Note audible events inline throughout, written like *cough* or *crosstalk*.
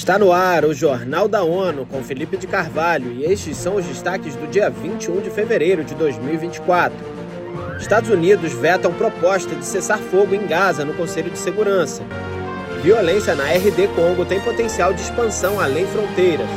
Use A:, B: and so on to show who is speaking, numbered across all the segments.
A: Está no ar o Jornal da ONU com Felipe de Carvalho e estes são os destaques do dia 21 de fevereiro de 2024. Estados Unidos vetam proposta de cessar fogo em Gaza no Conselho de Segurança. Violência na RD Congo tem potencial de expansão além fronteiras.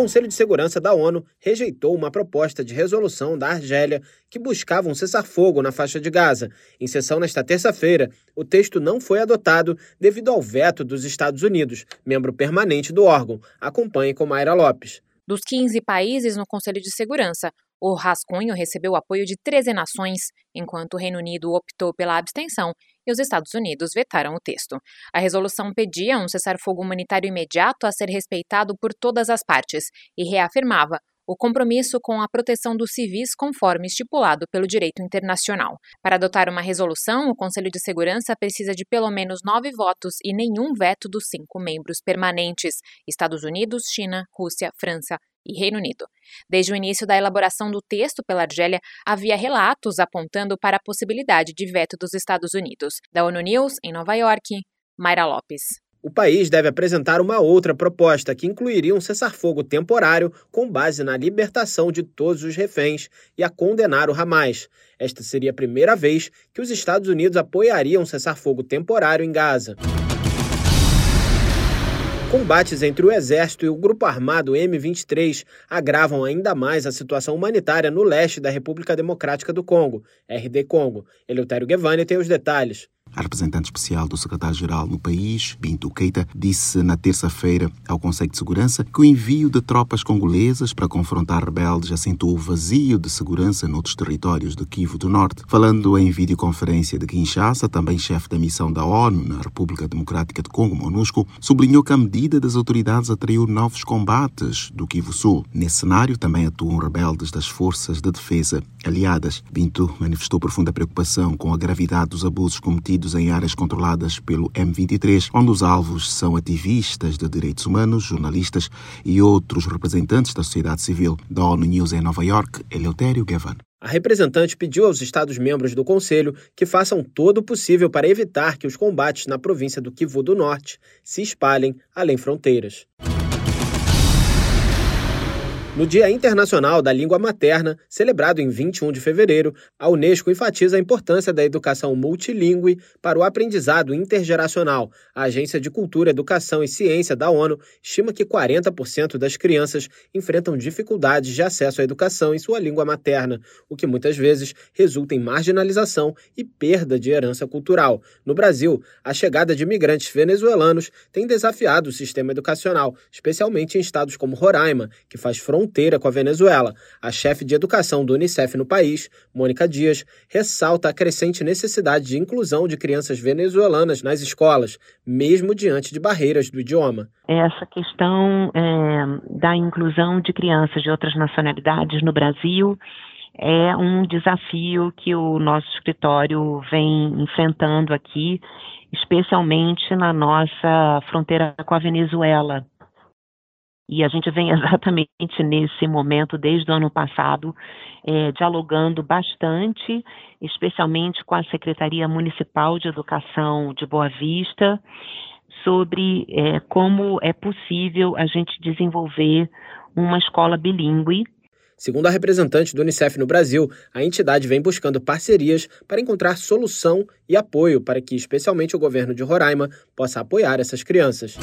A: Conselho de Segurança da ONU rejeitou uma proposta de resolução da Argélia que buscava um cessar-fogo na faixa de Gaza. Em sessão nesta terça-feira, o texto não foi adotado devido ao veto dos Estados Unidos, membro permanente do órgão. Acompanhe com Mayra Lopes.
B: Dos 15 países no Conselho de Segurança, o rascunho recebeu apoio de 13 nações, enquanto o Reino Unido optou pela abstenção e os Estados Unidos vetaram o texto. A resolução pedia um cessar-fogo humanitário imediato a ser respeitado por todas as partes e reafirmava o compromisso com a proteção dos civis conforme estipulado pelo direito internacional. Para adotar uma resolução, o Conselho de Segurança precisa de pelo menos nove votos e nenhum veto dos cinco membros permanentes: Estados Unidos, China, Rússia, França, e Reino Unido. Desde o início da elaboração do texto pela Argélia, havia relatos apontando para a possibilidade de veto dos Estados Unidos. Da ONU News, em Nova York, Mayra Lopes.
A: O país deve apresentar uma outra proposta que incluiria um cessar-fogo temporário com base na libertação de todos os reféns e a condenar o Hamas. Esta seria a primeira vez que os Estados Unidos apoiariam um cessar-fogo temporário em Gaza. Combates entre o Exército e o grupo armado M23 agravam ainda mais a situação humanitária no leste da República Democrática do Congo, RD Congo. Eleutério Guevani tem os detalhes.
C: A representante especial do secretário-geral no país, Bintu Keita, disse na terça-feira ao Conselho de Segurança que o envio de tropas congolesas para confrontar rebeldes acentuou o vazio de segurança noutros territórios do Kivu do Norte. Falando em videoconferência de Kinshasa, também chefe da missão da ONU na República Democrática de Congo, MONUSCO, sublinhou que a medida das autoridades atraiu novos combates do Kivu Sul. Nesse cenário, também atuam rebeldes das forças de defesa aliadas. Bintu manifestou profunda preocupação com a gravidade dos abusos cometidos em áreas controladas pelo M23, onde os alvos são ativistas de direitos humanos, jornalistas e outros representantes da sociedade civil. Da ONU News em Nova York, Eleutério Gavan.
A: A representante pediu aos Estados-membros do Conselho que façam todo o possível para evitar que os combates na província do Kivu do Norte se espalhem além fronteiras. No Dia Internacional da Língua Materna, celebrado em 21 de fevereiro, a Unesco enfatiza a importância da educação multilingüe para o aprendizado intergeracional. A Agência de Cultura, Educação e Ciência da ONU estima que 40% das crianças enfrentam dificuldades de acesso à educação em sua língua materna, o que muitas vezes resulta em marginalização e perda de herança cultural. No Brasil, a chegada de imigrantes venezuelanos tem desafiado o sistema educacional, especialmente em estados como Roraima, que faz fronteira fronteira com a Venezuela. A chefe de educação do Unicef no país, Mônica Dias, ressalta a crescente necessidade de inclusão de crianças venezuelanas nas escolas, mesmo diante de barreiras do idioma.
D: Essa questão é, da inclusão de crianças de outras nacionalidades no Brasil é um desafio que o nosso escritório vem enfrentando aqui, especialmente na nossa fronteira com a Venezuela. E a gente vem *laughs* exatamente nesse momento, desde o ano passado, é, dialogando bastante, especialmente com a Secretaria Municipal de Educação de Boa Vista, sobre é, como é possível a gente desenvolver uma escola bilíngue
A: Segundo a representante do Unicef no Brasil, a entidade vem buscando parcerias para encontrar solução e apoio para que, especialmente o governo de Roraima, possa apoiar essas crianças.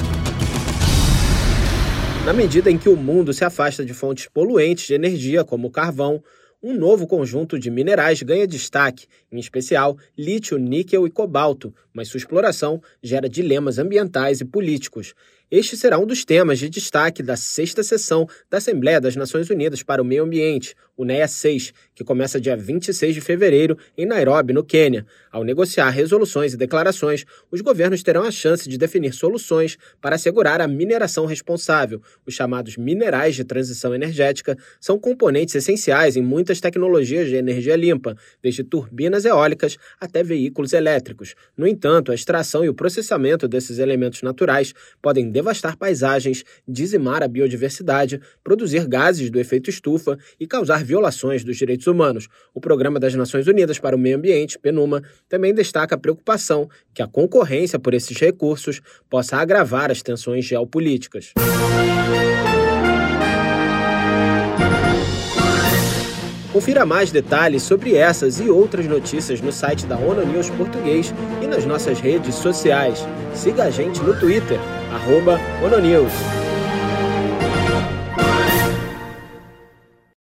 A: Na medida em que o mundo se afasta de fontes poluentes de energia, como o carvão, um novo conjunto de minerais ganha destaque, em especial lítio, níquel e cobalto, mas sua exploração gera dilemas ambientais e políticos. Este será um dos temas de destaque da sexta sessão da Assembleia das Nações Unidas para o Meio Ambiente, o NEA 6, que começa dia 26 de fevereiro em Nairobi, no Quênia. Ao negociar resoluções e declarações, os governos terão a chance de definir soluções para assegurar a mineração responsável. Os chamados minerais de transição energética são componentes essenciais em muitas tecnologias de energia limpa, desde turbinas eólicas até veículos elétricos. No entanto, a extração e o processamento desses elementos naturais podem devastar paisagens, dizimar a biodiversidade, produzir gases do efeito estufa e causar violações dos direitos humanos. O Programa das Nações Unidas para o Meio Ambiente, PNUMA, também destaca a preocupação que a concorrência por esses recursos possa agravar as tensões geopolíticas. Confira mais detalhes sobre essas e outras notícias no site da ONU News Português e nas nossas redes sociais. Siga a gente no Twitter, arroba ONU News.